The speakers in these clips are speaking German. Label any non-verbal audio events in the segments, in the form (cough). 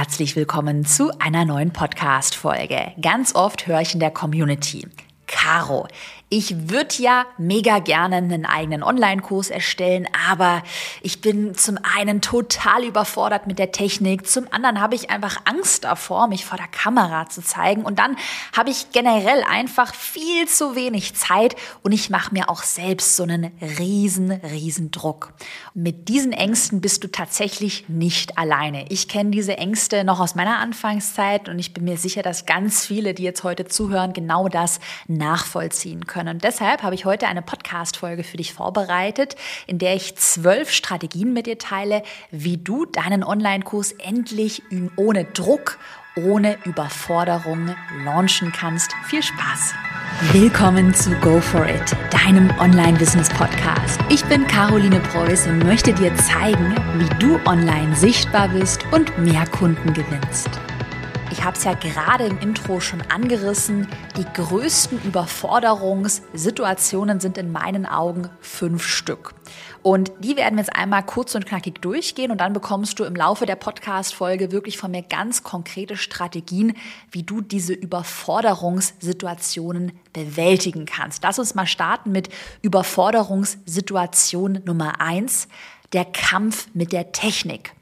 Herzlich willkommen zu einer neuen Podcast-Folge. Ganz oft höre ich in der Community. Caro, ich würde ja mega gerne einen eigenen Online-Kurs erstellen, aber ich bin zum einen total überfordert mit der Technik, zum anderen habe ich einfach Angst davor, mich vor der Kamera zu zeigen und dann habe ich generell einfach viel zu wenig Zeit und ich mache mir auch selbst so einen riesen, riesen Druck. Mit diesen Ängsten bist du tatsächlich nicht alleine. Ich kenne diese Ängste noch aus meiner Anfangszeit und ich bin mir sicher, dass ganz viele, die jetzt heute zuhören, genau das nachvollziehen können können. Und deshalb habe ich heute eine Podcast-Folge für dich vorbereitet, in der ich zwölf Strategien mit dir teile, wie du deinen Online-Kurs endlich ohne Druck, ohne Überforderung launchen kannst. Viel Spaß! Willkommen zu Go For It, deinem Online-Business-Podcast. Ich bin Caroline Preuß und möchte dir zeigen, wie du online sichtbar bist und mehr Kunden gewinnst. Ich habe es ja gerade im Intro schon angerissen. Die größten Überforderungssituationen sind in meinen Augen fünf Stück. Und die werden wir jetzt einmal kurz und knackig durchgehen und dann bekommst du im Laufe der Podcast-Folge wirklich von mir ganz konkrete Strategien, wie du diese Überforderungssituationen bewältigen kannst. Lass uns mal starten mit Überforderungssituation Nummer eins der Kampf mit der Technik.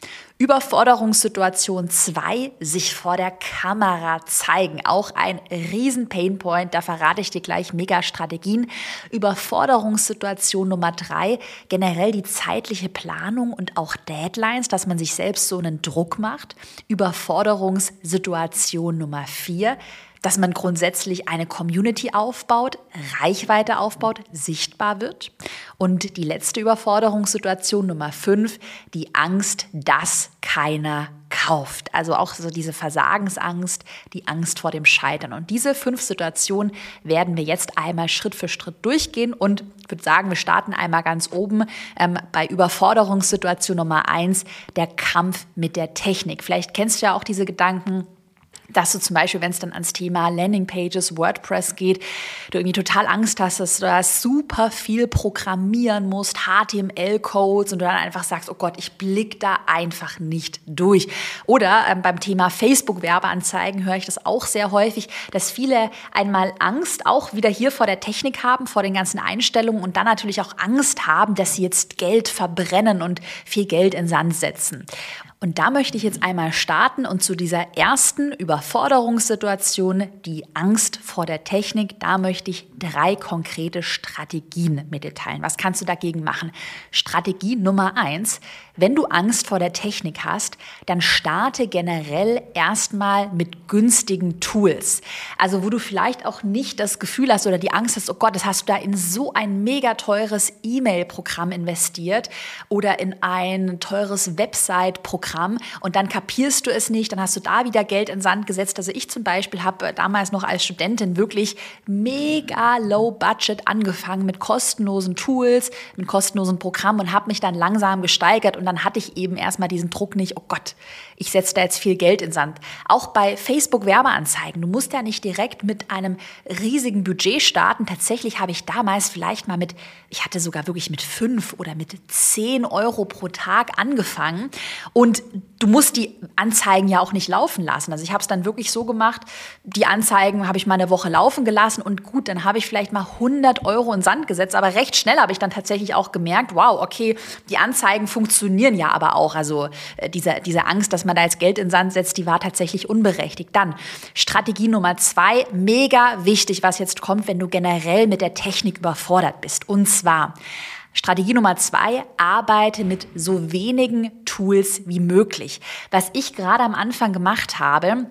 Überforderungssituation 2, sich vor der Kamera zeigen. Auch ein riesen Painpoint, da verrate ich dir gleich mega Strategien. Überforderungssituation Nummer 3, generell die zeitliche Planung und auch Deadlines, dass man sich selbst so einen Druck macht. Überforderungssituation Nummer 4, dass man grundsätzlich eine Community aufbaut, Reichweite aufbaut, sichtbar wird. Und die letzte Überforderungssituation Nummer fünf, die Angst, dass keiner kauft. Also auch so diese Versagensangst, die Angst vor dem Scheitern. Und diese fünf Situationen werden wir jetzt einmal Schritt für Schritt durchgehen. Und ich würde sagen, wir starten einmal ganz oben ähm, bei Überforderungssituation Nummer eins, der Kampf mit der Technik. Vielleicht kennst du ja auch diese Gedanken, dass du zum Beispiel, wenn es dann ans Thema Landingpages, WordPress geht, du irgendwie total Angst hast, dass du da super viel programmieren musst, HTML-Codes und du dann einfach sagst, oh Gott, ich blick da einfach nicht durch. Oder ähm, beim Thema Facebook-Werbeanzeigen höre ich das auch sehr häufig, dass viele einmal Angst auch wieder hier vor der Technik haben, vor den ganzen Einstellungen und dann natürlich auch Angst haben, dass sie jetzt Geld verbrennen und viel Geld in Sand setzen. Und da möchte ich jetzt einmal starten und zu dieser ersten Überforderungssituation, die Angst vor der Technik, da möchte ich drei konkrete Strategien mit dir teilen. Was kannst du dagegen machen? Strategie Nummer eins, wenn du Angst vor der Technik hast, dann starte generell erstmal mit günstigen Tools. Also wo du vielleicht auch nicht das Gefühl hast oder die Angst hast, oh Gott, das hast du da in so ein mega teures E-Mail-Programm investiert oder in ein teures Website-Programm und dann kapierst du es nicht, dann hast du da wieder Geld in Sand gesetzt. Also ich zum Beispiel habe damals noch als Studentin wirklich mega low budget angefangen mit kostenlosen Tools, mit kostenlosen Programmen und habe mich dann langsam gesteigert und dann hatte ich eben erstmal diesen Druck nicht, oh Gott, ich setze da jetzt viel Geld in Sand. Auch bei Facebook Werbeanzeigen. Du musst ja nicht direkt mit einem riesigen Budget starten. Tatsächlich habe ich damals vielleicht mal mit, ich hatte sogar wirklich mit fünf oder mit zehn Euro pro Tag angefangen. Und du musst die Anzeigen ja auch nicht laufen lassen. Also ich habe es dann wirklich so gemacht, die Anzeigen habe ich mal eine Woche laufen gelassen und gut, dann habe ich vielleicht mal 100 Euro in Sand gesetzt. Aber recht schnell habe ich dann tatsächlich auch gemerkt, wow, okay, die Anzeigen funktionieren ja aber auch. Also äh, diese, diese Angst, dass man da jetzt Geld in Sand setzt, die war tatsächlich unberechtigt. Dann Strategie Nummer zwei, mega wichtig, was jetzt kommt, wenn du generell mit der Technik überfordert bist. Und zwar Strategie Nummer zwei, arbeite mit so wenigen Tools wie möglich. Was ich gerade am Anfang gemacht habe,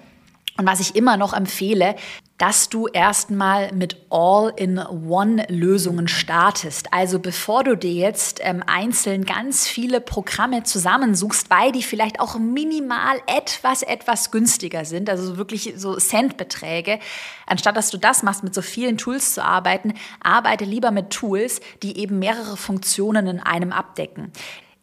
und was ich immer noch empfehle, dass du erstmal mit All-in-One-Lösungen startest. Also bevor du dir jetzt ähm, einzeln ganz viele Programme zusammensuchst, weil die vielleicht auch minimal etwas, etwas günstiger sind, also wirklich so Centbeträge, anstatt dass du das machst, mit so vielen Tools zu arbeiten, arbeite lieber mit Tools, die eben mehrere Funktionen in einem abdecken.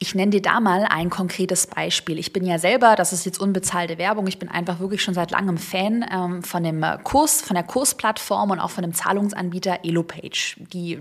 Ich nenne dir da mal ein konkretes Beispiel. Ich bin ja selber, das ist jetzt unbezahlte Werbung, ich bin einfach wirklich schon seit langem Fan ähm, von dem äh, Kurs, von der Kursplattform und auch von dem Zahlungsanbieter Elopage. Die,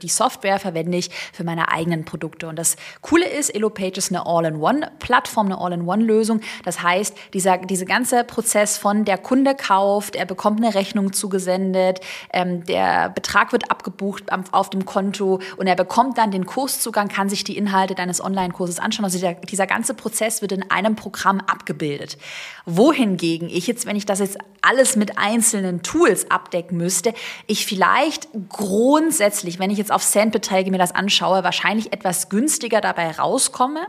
die Software verwende ich für meine eigenen Produkte. Und das Coole ist, Elopage ist eine All-in-One-Plattform, eine All-in-One-Lösung. Das heißt, dieser, dieser ganze Prozess von der Kunde kauft, er bekommt eine Rechnung zugesendet, ähm, der Betrag wird abgebucht auf dem Konto und er bekommt dann den Kurszugang, kann sich die Inhalte deines Online-Kurses anschauen. Also dieser, dieser ganze Prozess wird in einem Programm abgebildet. Wohingegen ich jetzt, wenn ich das jetzt alles mit einzelnen Tools abdecken müsste, ich vielleicht grundsätzlich, wenn ich jetzt auf Centbeträge mir das anschaue, wahrscheinlich etwas günstiger dabei rauskomme,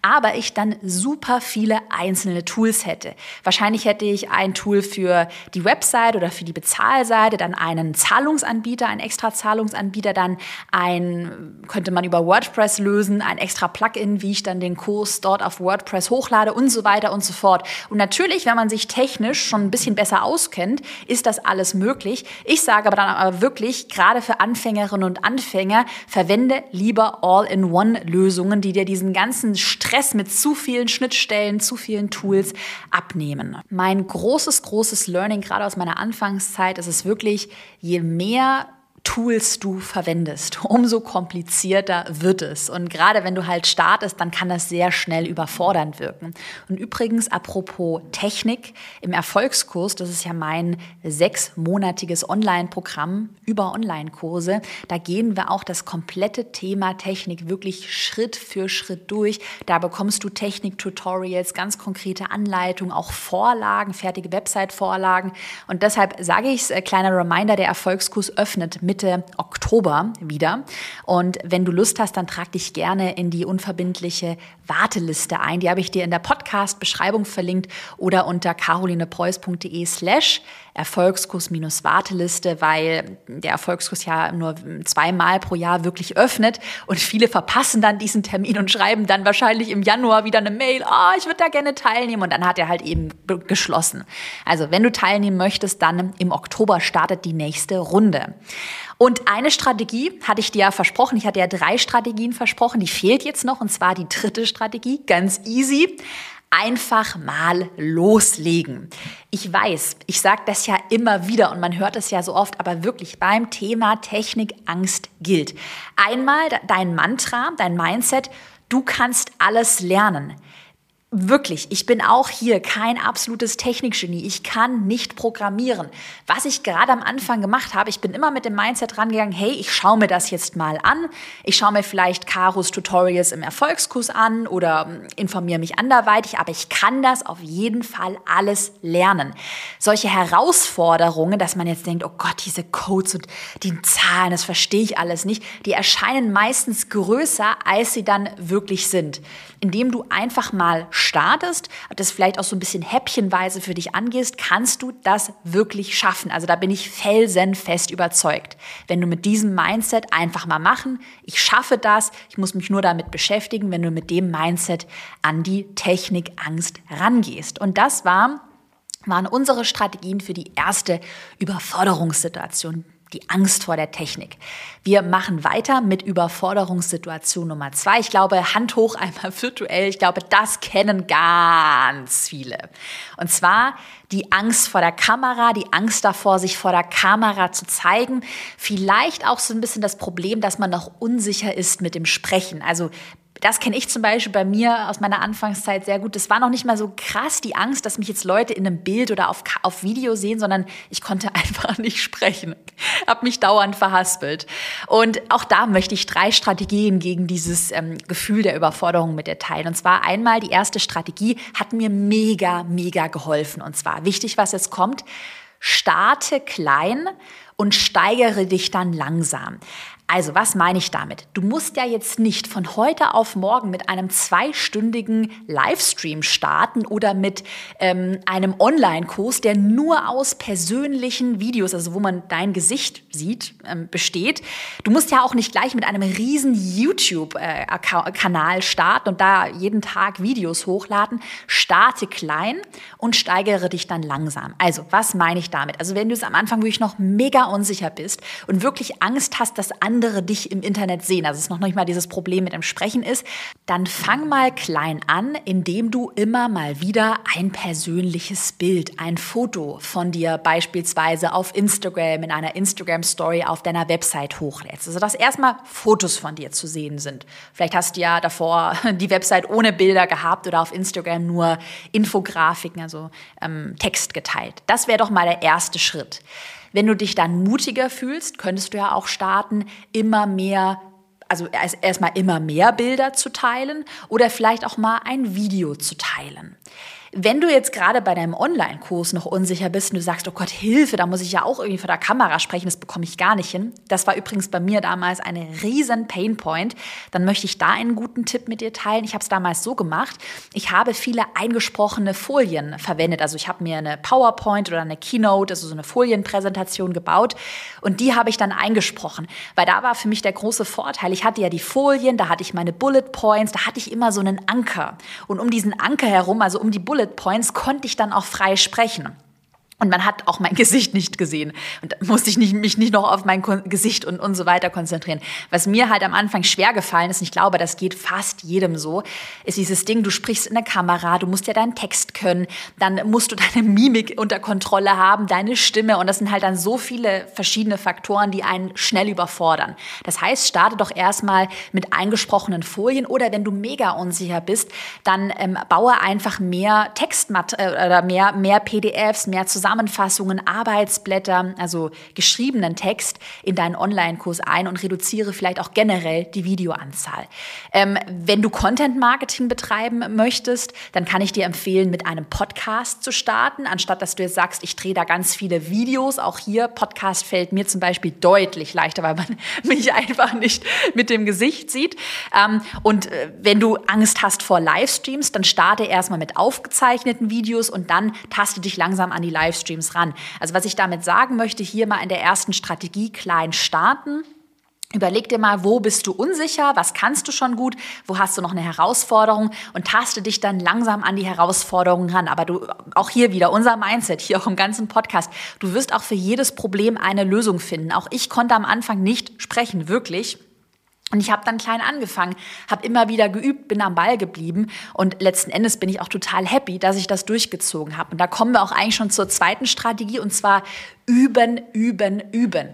aber ich dann super viele einzelne Tools hätte. Wahrscheinlich hätte ich ein Tool für die Website oder für die Bezahlseite, dann einen Zahlungsanbieter, einen extra Zahlungsanbieter, dann ein, könnte man über WordPress lösen, ein extra Plugin, wie ich dann den Kurs dort auf WordPress hochlade und so weiter und so fort. Und natürlich, wenn man sich technisch schon ein bisschen besser auskennt, ist das alles möglich. Ich sage aber dann aber wirklich, gerade für Anfängerinnen und Anfänger, verwende lieber All-in-One-Lösungen, die dir diesen ganzen Stress mit zu vielen Schnittstellen, zu vielen Tools abnehmen. Mein großes, großes Learning, gerade aus meiner Anfangszeit, ist es wirklich, je mehr Tools du verwendest, (laughs) umso komplizierter wird es. Und gerade wenn du halt startest, dann kann das sehr schnell überfordernd wirken. Und übrigens, apropos Technik, im Erfolgskurs, das ist ja mein sechsmonatiges Online-Programm über Online-Kurse, da gehen wir auch das komplette Thema Technik wirklich Schritt für Schritt durch. Da bekommst du Technik-Tutorials, ganz konkrete Anleitungen, auch Vorlagen, fertige Website-Vorlagen. Und deshalb sage ich es, äh, kleiner Reminder, der Erfolgskurs öffnet mit Mitte Oktober wieder. Und wenn du Lust hast, dann trag dich gerne in die unverbindliche Warteliste ein. Die habe ich dir in der Podcast-Beschreibung verlinkt oder unter carolinepreuß.de slash Erfolgskurs-Warteliste, weil der Erfolgskurs ja nur zweimal pro Jahr wirklich öffnet und viele verpassen dann diesen Termin und schreiben dann wahrscheinlich im Januar wieder eine Mail, oh, ich würde da gerne teilnehmen und dann hat er halt eben geschlossen. Also wenn du teilnehmen möchtest, dann im Oktober startet die nächste Runde. Und eine Strategie hatte ich dir ja versprochen. Ich hatte ja drei Strategien versprochen. Die fehlt jetzt noch. Und zwar die dritte Strategie. Ganz easy. Einfach mal loslegen. Ich weiß, ich sage das ja immer wieder und man hört es ja so oft, aber wirklich beim Thema Technik Angst gilt. Einmal dein Mantra, dein Mindset, du kannst alles lernen. Wirklich, ich bin auch hier kein absolutes Technikgenie. Ich kann nicht programmieren. Was ich gerade am Anfang gemacht habe, ich bin immer mit dem Mindset rangegangen, hey, ich schaue mir das jetzt mal an. Ich schaue mir vielleicht Karos Tutorials im Erfolgskurs an oder hm, informiere mich anderweitig, aber ich kann das auf jeden Fall alles lernen. Solche Herausforderungen, dass man jetzt denkt, oh Gott, diese Codes und die Zahlen, das verstehe ich alles nicht, die erscheinen meistens größer, als sie dann wirklich sind. Indem du einfach mal startest, das vielleicht auch so ein bisschen häppchenweise für dich angehst, kannst du das wirklich schaffen. Also da bin ich felsenfest überzeugt. Wenn du mit diesem Mindset einfach mal machen, ich schaffe das, ich muss mich nur damit beschäftigen, wenn du mit dem Mindset an die Technikangst rangehst. Und das war waren unsere Strategien für die erste Überforderungssituation, die Angst vor der Technik. Wir machen weiter mit Überforderungssituation Nummer zwei. Ich glaube, Hand hoch (laughs) einmal virtuell. Ich glaube, das kennen ganz viele. Und zwar die Angst vor der Kamera, die Angst davor, sich vor der Kamera zu zeigen. Vielleicht auch so ein bisschen das Problem, dass man noch unsicher ist mit dem Sprechen. Also das kenne ich zum Beispiel bei mir aus meiner Anfangszeit sehr gut. Das war noch nicht mal so krass die Angst, dass mich jetzt Leute in einem Bild oder auf, auf Video sehen, sondern ich konnte (laughs) einfach nicht sprechen. Hab mich dauernd verhaspelt. Und auch da möchte ich drei Strategien gegen dieses ähm, Gefühl der Überforderung mit dir teilen. Und zwar einmal die erste Strategie hat mir mega, mega geholfen. Und zwar wichtig, was jetzt kommt. Starte klein und steigere dich dann langsam. Also, was meine ich damit? Du musst ja jetzt nicht von heute auf morgen mit einem zweistündigen Livestream starten oder mit ähm, einem Online-Kurs, der nur aus persönlichen Videos, also wo man dein Gesicht sieht, ähm, besteht. Du musst ja auch nicht gleich mit einem riesen YouTube-Kanal starten und da jeden Tag Videos hochladen. Starte klein und steigere dich dann langsam. Also, was meine ich damit? Also, wenn du es am Anfang wirklich noch mega unsicher bist und wirklich Angst hast, dass andere andere dich im Internet sehen, also es noch nicht mal dieses Problem mit dem Sprechen ist, dann fang mal klein an, indem du immer mal wieder ein persönliches Bild, ein Foto von dir beispielsweise auf Instagram, in einer Instagram-Story auf deiner Website hochlädst. Also dass erstmal Fotos von dir zu sehen sind. Vielleicht hast du ja davor (laughs) die Website ohne Bilder gehabt oder auf Instagram nur Infografiken, also ähm, Text geteilt. Das wäre doch mal der erste Schritt. Wenn du dich dann mutiger fühlst, könntest du ja auch starten, immer mehr also erstmal immer mehr Bilder zu teilen oder vielleicht auch mal ein Video zu teilen. Wenn du jetzt gerade bei deinem Online-Kurs noch unsicher bist und du sagst, oh Gott, Hilfe, da muss ich ja auch irgendwie vor der Kamera sprechen, das bekomme ich gar nicht hin. Das war übrigens bei mir damals eine riesen Painpoint. Dann möchte ich da einen guten Tipp mit dir teilen. Ich habe es damals so gemacht. Ich habe viele eingesprochene Folien verwendet. Also ich habe mir eine PowerPoint oder eine Keynote, also so eine Folienpräsentation gebaut und die habe ich dann eingesprochen. Weil da war für mich der große Vorteil. Ich hatte ja die Folien, da hatte ich meine Bullet Points, da hatte ich immer so einen Anker. Und um diesen Anker herum, also um die Bullet Bullet Points konnte ich dann auch frei sprechen. Und man hat auch mein (laughs) Gesicht nicht gesehen. Und da musste ich nicht, mich nicht noch auf mein Gesicht und, und so weiter konzentrieren. Was mir halt am Anfang schwer gefallen ist, und ich glaube, das geht fast jedem so, ist dieses Ding, du sprichst in der Kamera, du musst ja deinen Text können, dann musst du (laughs) deine Mimik unter Kontrolle haben, deine Stimme. Und das sind halt dann so viele verschiedene Faktoren, die einen schnell überfordern. Das heißt, starte doch erstmal mit eingesprochenen Folien oder wenn du mega unsicher bist, dann ähm, baue einfach mehr Textmat äh, oder mehr, mehr PDFs, mehr zusammen Zusammenfassungen, Arbeitsblätter, also geschriebenen Text in deinen Online-Kurs ein und reduziere vielleicht auch generell die Videoanzahl. Ähm, wenn du Content-Marketing betreiben möchtest, dann kann ich dir empfehlen, mit einem Podcast zu starten, anstatt dass du jetzt sagst, ich drehe da ganz viele Videos. Auch hier, Podcast fällt mir zum Beispiel deutlich leichter, weil man (laughs) mich einfach nicht mit dem Gesicht sieht. Ähm, und äh, wenn du Angst hast vor Livestreams, dann starte erstmal mit aufgezeichneten Videos und dann taste dich langsam an die Livestreams Livestreams ran. Also was ich damit sagen möchte, hier mal in der ersten Strategie klein starten. Überleg dir mal, wo bist du unsicher, was kannst du schon gut, wo hast du noch eine Herausforderung und taste dich dann langsam an die Herausforderungen ran. Aber du, auch hier wieder unser Mindset, hier auch im ganzen Podcast, du wirst auch für jedes Problem eine Lösung finden. Auch ich konnte am Anfang nicht sprechen, wirklich. Und ich habe dann klein angefangen, habe immer wieder geübt, bin am Ball geblieben und letzten Endes bin ich auch total happy, dass ich das durchgezogen habe. Und da kommen wir auch eigentlich schon zur zweiten Strategie und zwar üben, üben, üben.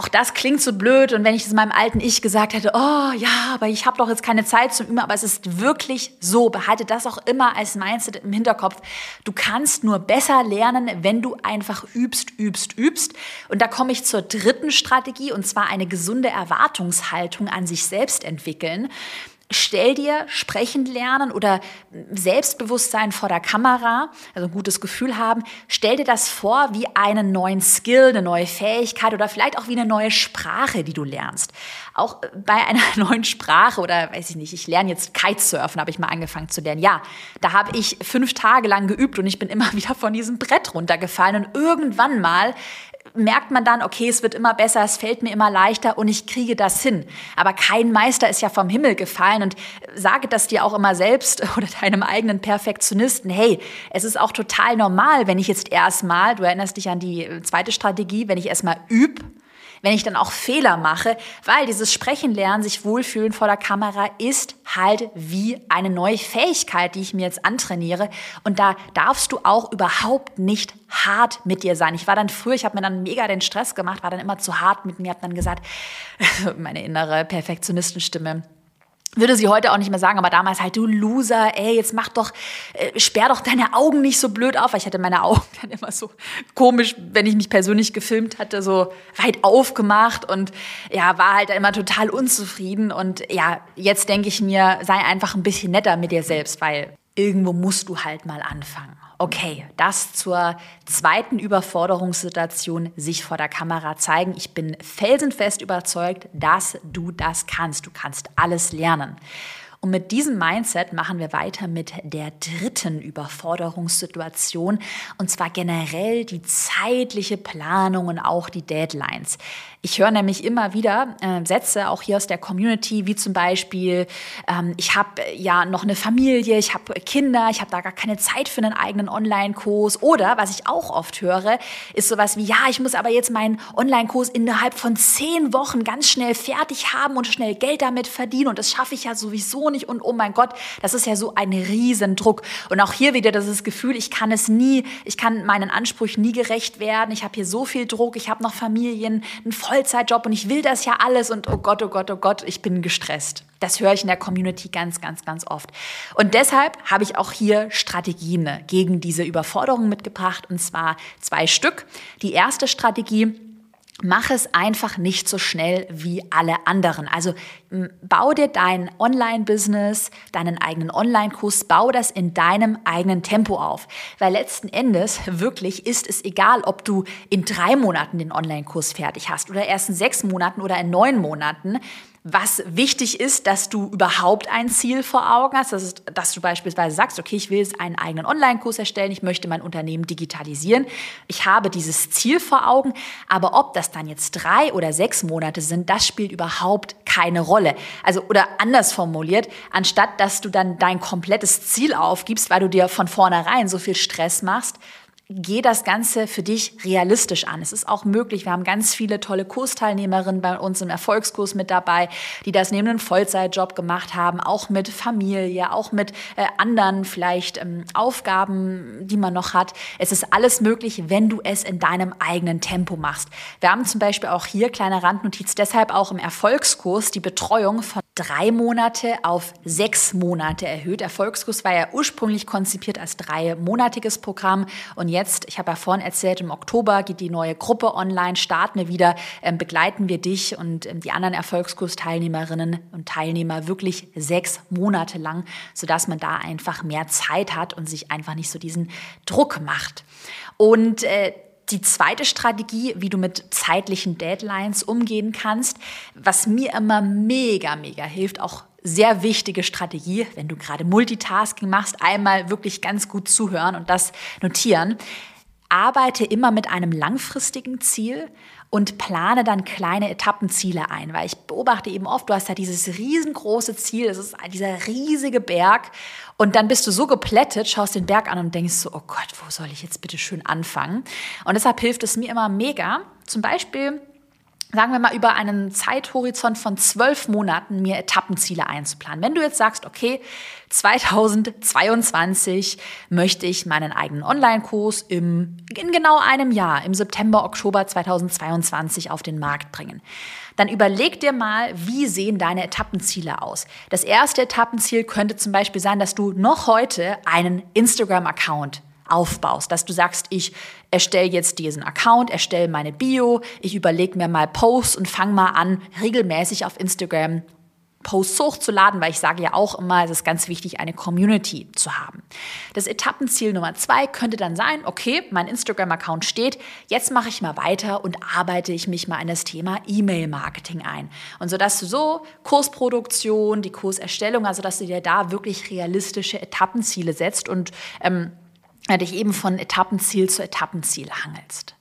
Auch das klingt so blöd und wenn ich das meinem alten Ich gesagt hätte, oh ja, aber ich habe doch jetzt keine Zeit zum Üben, aber es ist wirklich so. Behalte das auch immer als Mindset im Hinterkopf. Du kannst nur besser lernen, wenn du einfach übst, übst, übst. Und da komme ich zur dritten Strategie und zwar eine gesunde Erwartungshaltung an sich selbst entwickeln. Stell dir sprechen lernen oder Selbstbewusstsein vor der Kamera, also ein gutes Gefühl haben, stell dir das vor wie einen neuen Skill, eine neue Fähigkeit oder vielleicht auch wie eine neue Sprache, die du lernst. Auch bei einer (laughs) neuen Sprache oder weiß ich nicht, ich lerne jetzt Kitesurfen, habe ich mal angefangen zu lernen. Ja, da habe ich fünf Tage lang geübt und ich bin immer (laughs) wieder von diesem Brett runtergefallen und irgendwann mal merkt man dann, okay, es wird immer besser, es fällt mir immer leichter und ich kriege das hin. Aber kein Meister ist ja vom Himmel gefallen und sage das dir auch immer selbst (laughs) oder deinem eigenen Perfektionisten. Hey, es ist auch total normal, wenn ich jetzt erstmal, du erinnerst dich an die zweite Strategie, wenn ich erstmal übe, wenn ich dann auch Fehler mache, weil dieses Sprechen lernen, sich wohlfühlen vor der Kamera ist halt wie eine neue Fähigkeit, die ich mir jetzt antrainiere. Und da darfst du auch überhaupt nicht hart mit dir sein. Ich war dann früher, ich habe mir dann mega den Stress gemacht, war dann immer zu hart mit mir, habe dann gesagt, (laughs) meine innere Perfektionistenstimme, würde sie heute auch nicht mehr sagen, aber damals halt, du Loser, ey, jetzt mach doch, äh, sperr doch deine Augen nicht so blöd auf, weil ich hatte meine Augen (laughs) dann immer so komisch, wenn ich mich persönlich gefilmt hatte, so weit aufgemacht und ja, war halt immer total unzufrieden und ja, jetzt denke ich mir, sei einfach ein bisschen netter mit dir selbst, weil irgendwo musst du halt mal anfangen. Okay, das zur zweiten Überforderungssituation, sich vor der Kamera zeigen. Ich bin felsenfest überzeugt, dass du das kannst. Du kannst alles lernen. Und mit diesem Mindset machen wir weiter mit der dritten Überforderungssituation und zwar generell die zeitliche Planung und auch die Deadlines. Ich höre nämlich immer wieder äh, Sätze auch hier aus der Community, wie zum Beispiel, ähm, ich habe ja noch eine Familie, ich habe Kinder, ich habe da gar keine Zeit für einen eigenen Online-Kurs. Oder was ich auch oft höre, ist sowas wie, ja, ich muss aber jetzt meinen Online-Kurs innerhalb von zehn Wochen ganz schnell fertig haben und schnell Geld damit verdienen. Und das schaffe ich ja sowieso nicht. Und oh mein Gott, das ist ja so ein Riesendruck. Und auch hier wieder das Gefühl, ich kann es nie, ich kann meinen Ansprüchen nie gerecht werden. Ich habe hier so viel Druck, ich habe noch Familien, einen Vollzeitjob und ich will das ja alles und oh Gott, oh Gott, oh Gott, ich bin gestresst. Das höre ich in der Community ganz, ganz, ganz oft. Und deshalb habe ich auch hier Strategien gegen diese Überforderung mitgebracht und zwar zwei Stück. Die erste Strategie, Mach es einfach nicht so schnell wie alle anderen. Also bau dir dein Online-Business, deinen eigenen Online-Kurs, bau das in deinem eigenen Tempo auf. Weil letzten Endes wirklich ist es egal, ob du in drei Monaten den Online-Kurs fertig hast oder erst in sechs Monaten oder in neun Monaten. Was wichtig ist, dass du überhaupt ein Ziel vor Augen hast, das ist, dass du beispielsweise sagst, okay, ich will jetzt einen eigenen Online-Kurs erstellen, ich möchte mein Unternehmen digitalisieren. Ich habe dieses Ziel vor Augen, aber ob das dann jetzt drei oder sechs Monate sind, das spielt überhaupt keine Rolle. Also, oder anders formuliert, anstatt dass du dann dein komplettes Ziel aufgibst, weil du dir von vornherein so viel Stress machst, geh das Ganze für dich realistisch an. Es ist auch möglich. Wir haben ganz viele tolle Kursteilnehmerinnen bei uns im Erfolgskurs mit dabei, die das neben einem Vollzeitjob gemacht haben, auch mit Familie, auch mit äh, anderen vielleicht ähm, Aufgaben, die man noch hat. Es ist alles möglich, wenn du es in deinem eigenen Tempo machst. Wir haben zum Beispiel auch hier, kleine Randnotiz, deshalb auch im Erfolgskurs die Betreuung von drei Monate auf sechs Monate erhöht. Erfolgskurs war ja ursprünglich konzipiert als dreimonatiges Programm und jetzt, ich habe ja vorhin erzählt, im Oktober geht die neue Gruppe online, starten wir wieder, ähm, begleiten wir dich und ähm, die anderen Erfolgskursteilnehmerinnen und Teilnehmer wirklich sechs Monate lang, sodass man da einfach mehr Zeit hat und sich einfach nicht so diesen Druck macht. Und äh, die zweite Strategie, wie du mit zeitlichen Deadlines umgehen kannst, was mir immer mega, mega hilft, auch sehr wichtige Strategie, wenn du gerade Multitasking machst, einmal wirklich ganz gut zuhören und das notieren. Arbeite immer mit einem langfristigen Ziel und plane dann kleine Etappenziele ein, weil ich beobachte eben oft, du hast ja dieses riesengroße Ziel, das ist dieser riesige Berg und dann bist du so geplättet, schaust den Berg an und denkst so, oh Gott, wo soll ich jetzt bitte schön anfangen? Und deshalb hilft es mir immer mega, zum Beispiel sagen wir mal, über einen Zeithorizont von zwölf Monaten mir Etappenziele einzuplanen. Wenn du jetzt sagst, okay, 2022 möchte ich meinen eigenen Online-Kurs im, in genau einem Jahr, im September, Oktober 2022 auf den Markt bringen. Dann überleg dir mal, wie sehen deine Etappenziele aus. Das erste Etappenziel könnte zum Beispiel sein, dass du noch heute einen Instagram-Account aufbaust, dass du sagst, ich erstelle jetzt diesen Account, erstelle meine Bio, ich überlege mir mal Posts und fange mal an, regelmäßig auf Instagram Posts hochzuladen, weil ich sage ja auch immer, es ist ganz wichtig, eine Community zu haben. Das Etappenziel Nummer zwei könnte dann sein, okay, mein Instagram-Account steht, jetzt mache ich mal weiter und arbeite ich mich mal in das Thema E-Mail-Marketing ein. Und so dass du so Kursproduktion, die Kurserstellung, also dass du dir da wirklich realistische Etappenziele setzt und ähm, dich eben von Etappenziel zu Etappenziel hangelst.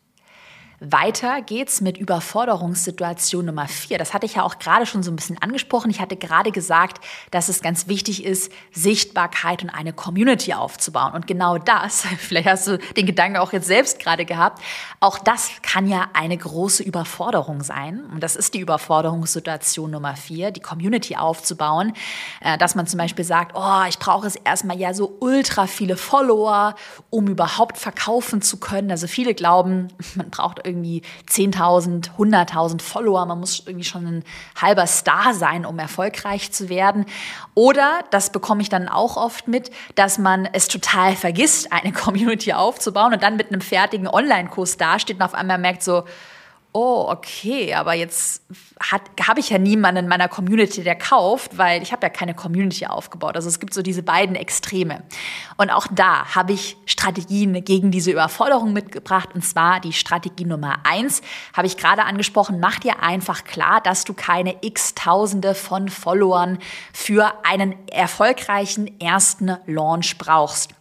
Weiter geht's mit Überforderungssituation Nummer vier. Das hatte ich ja auch gerade schon so ein bisschen angesprochen. Ich hatte gerade gesagt, dass es ganz wichtig ist, Sichtbarkeit und eine Community aufzubauen. Und genau das, (laughs) vielleicht hast du den Gedanken auch jetzt selbst gerade gehabt, auch das kann ja eine große Überforderung sein. Und das ist die Überforderungssituation Nummer vier, die Community aufzubauen. Äh, dass man zum Beispiel sagt, oh, ich brauche es erstmal ja so ultra viele Follower, um überhaupt verkaufen zu können. Also viele glauben, (laughs) man braucht irgendwie 10.000, 100.000 Follower. Man muss irgendwie schon ein halber Star sein, um erfolgreich zu werden. Oder, das bekomme ich dann auch oft mit, dass man es total vergisst, eine (laughs) Community aufzubauen und dann mit einem fertigen Online-Kurs dasteht und auf einmal merkt so, oh, okay, aber jetzt habe ich ja niemanden in meiner Community, der kauft, weil ich habe ja keine Community aufgebaut. Also es gibt so diese beiden Extreme. Und auch da habe ich Strategien gegen diese Überforderung mitgebracht. Und zwar die Strategie Nummer eins, habe ich gerade angesprochen, mach dir einfach klar, dass du keine x Tausende von Followern für einen erfolgreichen ersten Launch brauchst.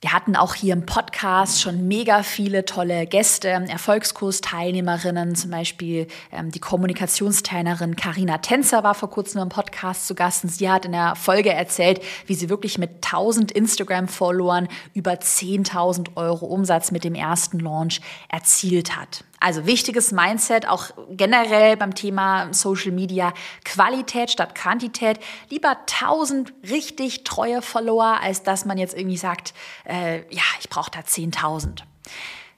Wir hatten auch hier im Podcast schon mega viele tolle Gäste, Erfolgskursteilnehmerinnen, zum Beispiel ähm, die Kommunikationstrainerin Karina Tänzer war vor kurzem im Podcast zu Gast und sie hat in der Folge erzählt, wie sie wirklich mit 1000 Instagram-Followern über 10.000 Euro Umsatz mit dem ersten Launch erzielt hat. Also wichtiges Mindset, auch generell beim Thema Social Media, Qualität statt Quantität. Lieber 1000 richtig treue Follower, als dass man jetzt irgendwie sagt, äh, ja, ich brauche da 10.000.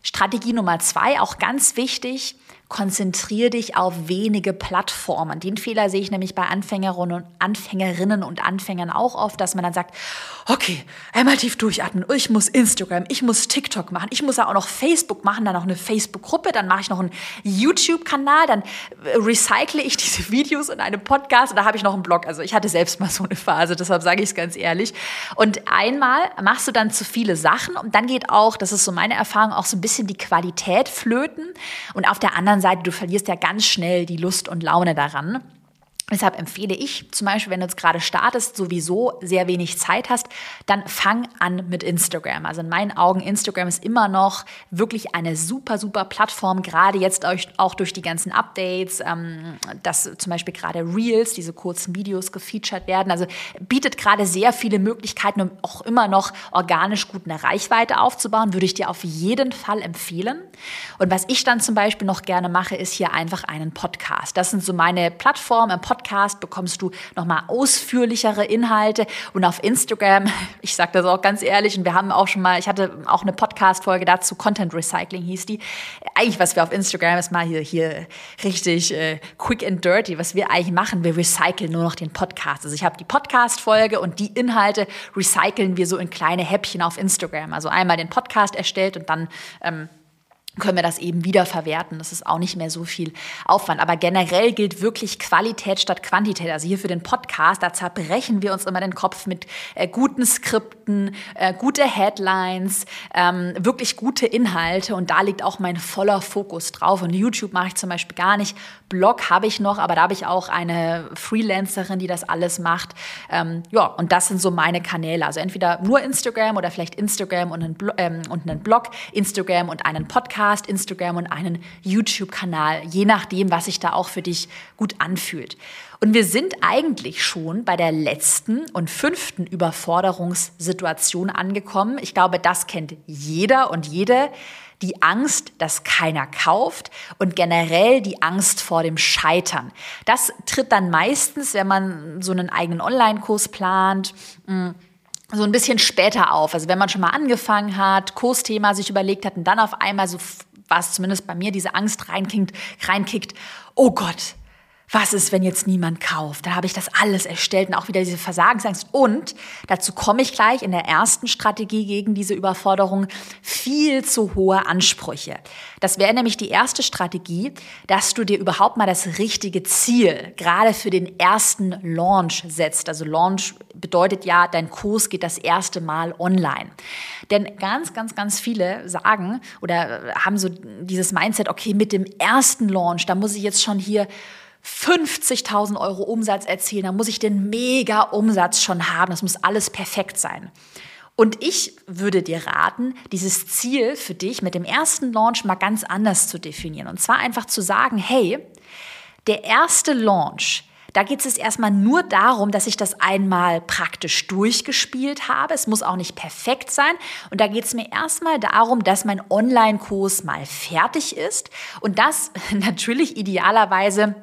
Strategie Nummer zwei, auch ganz wichtig, konzentriere dich auf wenige Plattformen. Den Fehler sehe ich nämlich bei Anfängerinnen und Anfängerinnen und Anfängern auch oft, dass man dann sagt, okay, einmal tief durchatmen, ich muss Instagram, ich muss TikTok machen, ich muss auch noch Facebook machen, dann noch eine Facebook-Gruppe, dann mache ich noch einen YouTube-Kanal, dann äh, recycle ich (laughs) diese Videos in einem Podcast und da habe ich noch einen Blog. Also ich hatte selbst mal so eine Phase, deshalb sage ich es ganz ehrlich. Und einmal machst du dann zu viele Sachen und dann geht auch, das ist so meine Erfahrung, auch so ein bisschen die Qualität flöten und auf der anderen Seite, du verlierst ja ganz schnell die Lust und Laune daran. Deshalb empfehle ich zum Beispiel, wenn du jetzt gerade startest, sowieso sehr wenig Zeit hast, dann fang an mit Instagram. Also in meinen Augen, Instagram ist immer noch wirklich eine super, super Plattform, gerade jetzt auch durch die ganzen Updates, ähm, dass zum Beispiel gerade Reels, diese kurzen Videos gefeatured werden. Also bietet gerade sehr viele Möglichkeiten, um auch immer noch organisch gut eine Reichweite aufzubauen, würde ich dir auf jeden Fall empfehlen. Und was ich dann zum Beispiel noch gerne mache, ist hier einfach einen Podcast. Das sind so meine Plattformen im Podcast Podcast bekommst du nochmal ausführlichere Inhalte und auf Instagram, (laughs) ich sage das auch ganz ehrlich, und wir haben auch schon mal, ich hatte auch eine Podcast-Folge dazu, Content Recycling hieß die. Eigentlich, was wir auf Instagram ist mal hier, hier richtig äh, quick and dirty, was wir eigentlich machen, wir recyceln nur noch den Podcast. Also ich habe die Podcast-Folge und die Inhalte recyceln wir so in kleine Häppchen auf Instagram. Also einmal den Podcast erstellt und dann ähm, können wir das eben wieder verwerten. Das ist auch nicht mehr so viel Aufwand. Aber generell gilt wirklich Qualität statt Quantität. Also hier für den Podcast, da zerbrechen wir uns immer den Kopf mit äh, guten Skripten, äh, gute Headlines, ähm, wirklich gute Inhalte. Und da liegt auch mein voller Fokus drauf. Und YouTube mache ich zum Beispiel gar nicht. Blog habe ich noch, aber da habe ich auch eine Freelancerin, die das alles macht. Ähm, ja, und das sind so meine Kanäle. Also entweder nur Instagram oder vielleicht Instagram und einen, Blo ähm, und einen Blog, Instagram und einen Podcast. Podcast, Instagram und einen YouTube-Kanal, je nachdem, was sich da auch für dich gut anfühlt. Und wir sind eigentlich schon bei der letzten und fünften Überforderungssituation angekommen. Ich glaube, das kennt jeder und jede. Die Angst, dass keiner kauft und generell die Angst vor dem Scheitern. Das tritt dann meistens, wenn man so einen eigenen Online-Kurs plant hm, so ein bisschen später auf. Also wenn man schon mal angefangen hat, Kursthema sich überlegt hat und dann auf einmal so, was zumindest bei mir diese Angst reinkickt, reinkickt, oh Gott, was ist, wenn jetzt niemand kauft? Dann habe ich das alles erstellt und auch wieder diese Versagensangst. Und dazu komme ich gleich in der ersten Strategie gegen diese Überforderung, viel zu hohe Ansprüche. Das wäre nämlich die erste Strategie, dass du dir überhaupt mal das richtige Ziel gerade für den ersten Launch setzt. Also Launch bedeutet ja, dein Kurs geht das erste Mal online. Denn ganz, ganz, ganz viele sagen oder haben so dieses Mindset, okay, mit dem ersten Launch, da muss ich jetzt schon hier 50.000 Euro Umsatz erzielen, dann muss ich den mega Umsatz schon haben. Das muss alles perfekt sein. Und ich würde dir raten, dieses Ziel für dich mit dem ersten Launch mal ganz anders zu definieren. Und zwar einfach zu sagen, hey, der erste Launch, da geht es erstmal nur darum, dass ich das einmal praktisch durchgespielt habe. Es muss auch nicht perfekt sein. Und da geht es mir erstmal darum, dass mein Online-Kurs mal fertig ist und das (laughs) natürlich idealerweise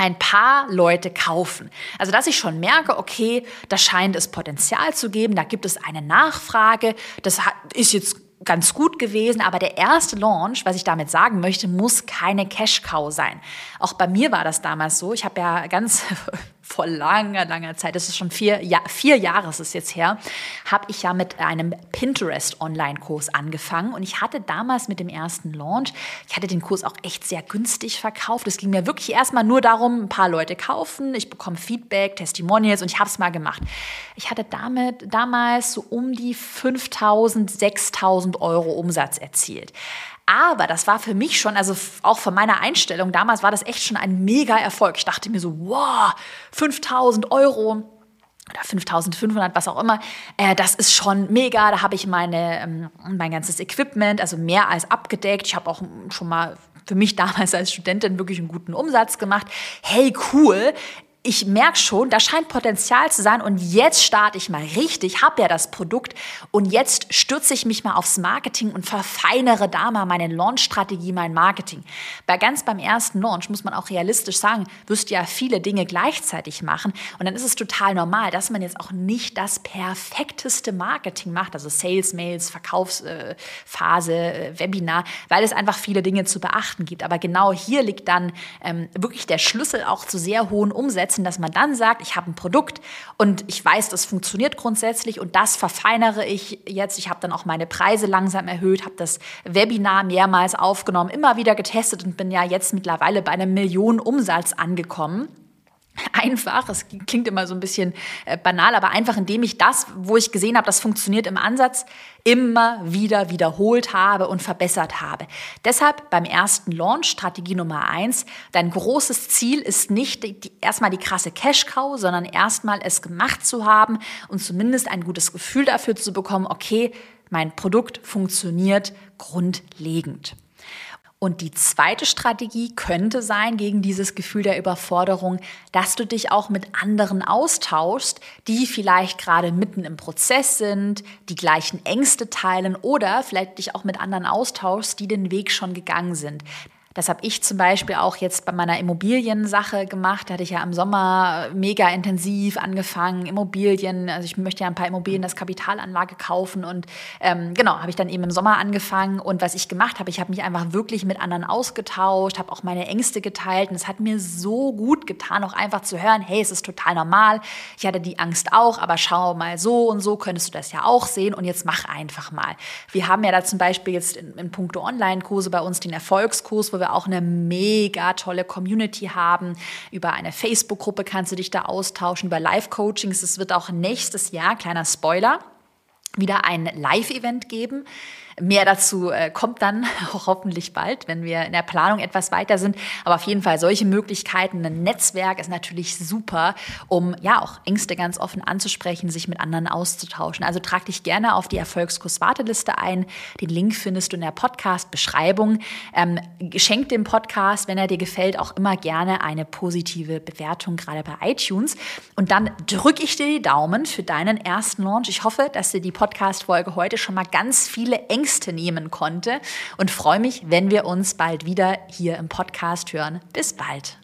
ein paar Leute kaufen. Also dass ich schon merke, okay, da scheint es Potenzial zu geben, da gibt es eine Nachfrage, das ist jetzt ganz gut gewesen, aber der erste Launch, was ich damit sagen möchte, muss keine Cash-Cow sein. Auch bei mir war das damals so. Ich habe ja ganz (laughs) vor langer, langer Zeit, das ist schon vier, ja, vier Jahre ist es jetzt her, habe ich ja mit einem Pinterest-Online-Kurs angefangen. Und ich hatte damals mit dem ersten Launch, ich hatte den Kurs auch echt sehr günstig verkauft. Es ging mir wirklich erstmal nur darum, ein paar Leute kaufen, ich bekomme Feedback, Testimonials und ich habe es mal gemacht. Ich hatte damit damals so um die 5000, 6000 Euro Umsatz erzielt. Aber das war für mich schon, also auch von meiner Einstellung damals war das echt schon ein mega Erfolg. Ich dachte mir so, wow, 5000 Euro oder 5500, was auch immer, äh, das ist schon mega. Da habe ich meine, ähm, mein ganzes Equipment, also mehr als abgedeckt. Ich habe auch schon mal für mich (laughs) damals als Studentin wirklich einen guten Umsatz gemacht. Hey, cool ich merke schon, da scheint Potenzial zu sein und jetzt starte ich mal richtig, habe ja das Produkt und jetzt stürze ich mich mal aufs Marketing und verfeinere da mal meine Launch-Strategie, mein Marketing. Bei ganz beim ersten Launch muss man auch realistisch sagen, wirst du ja viele Dinge gleichzeitig machen und dann ist es total normal, dass man jetzt auch nicht das perfekteste Marketing macht, also Sales, Mails, Verkaufsphase, äh, Webinar, weil es einfach viele Dinge zu beachten gibt. Aber genau hier liegt dann ähm, wirklich der Schlüssel auch zu sehr hohen Umsätzen umsetzen, dass man dann sagt, ich habe ein Produkt und ich weiß, das funktioniert grundsätzlich und das verfeinere ich jetzt. Ich habe dann auch meine Preise langsam erhöht, habe das Webinar mehrmals aufgenommen, immer wieder getestet und bin ja jetzt mittlerweile bei einem Millionen Umsatz angekommen einfach, es klingt immer so ein bisschen äh, banal, aber einfach indem ich das, wo ich gesehen habe, das funktioniert im Ansatz, immer wieder wiederholt habe und verbessert habe. Deshalb beim ersten Launch, Strategie Nummer eins, dein großes Ziel ist nicht die, erstmal die krasse Cash-Cow, sondern erstmal es gemacht zu haben und zumindest ein gutes Gefühl dafür zu bekommen, okay, mein Produkt funktioniert grundlegend. Und die zweite Strategie könnte sein gegen dieses Gefühl der Überforderung, dass du dich auch mit anderen austauschst, die vielleicht gerade mitten im Prozess sind, die gleichen Ängste teilen oder vielleicht dich auch mit anderen austauschst, die den Weg schon gegangen sind. Das habe ich zum Beispiel auch jetzt bei meiner Immobiliensache gemacht. Da hatte ich ja im Sommer mega intensiv angefangen, Immobilien. Also ich möchte ja ein paar Immobilien als Kapitalanlage kaufen. Und ähm, genau, habe ich dann eben im Sommer angefangen. Und was ich gemacht habe, ich habe mich einfach wirklich mit anderen ausgetauscht, habe auch meine Ängste geteilt. Und es hat mir so gut getan, auch einfach zu hören, hey, es ist total normal. Ich hatte die Angst auch, aber schau mal so und so könntest du das ja auch sehen. Und jetzt mach einfach mal. Wir haben ja da zum Beispiel jetzt in, in puncto Online-Kurse bei uns den Erfolgskurs, wir auch eine mega tolle Community haben. Über eine Facebook-Gruppe kannst du dich da austauschen, über Live-Coachings. Es wird auch nächstes Jahr, kleiner Spoiler, wieder ein Live-Event geben Mehr dazu äh, kommt dann (laughs) hoffentlich bald, wenn wir in der Planung etwas weiter sind. Aber auf jeden Fall solche Möglichkeiten, ein Netzwerk ist natürlich super, um ja auch Ängste ganz offen anzusprechen, sich mit anderen auszutauschen. Also trag dich gerne auf die Erfolgskurs-Warteliste ein. Den Link findest du in der Podcast-Beschreibung. Ähm, schenk dem Podcast, wenn er dir gefällt, auch immer gerne eine positive Bewertung, gerade bei iTunes. Und dann drücke ich dir die Daumen für deinen ersten Launch. Ich hoffe, dass dir die Podcast-Folge heute schon mal ganz viele Ängste Ängste nehmen konnte und freue mich, wenn wir uns bald wieder hier im Podcast hören. Bis bald.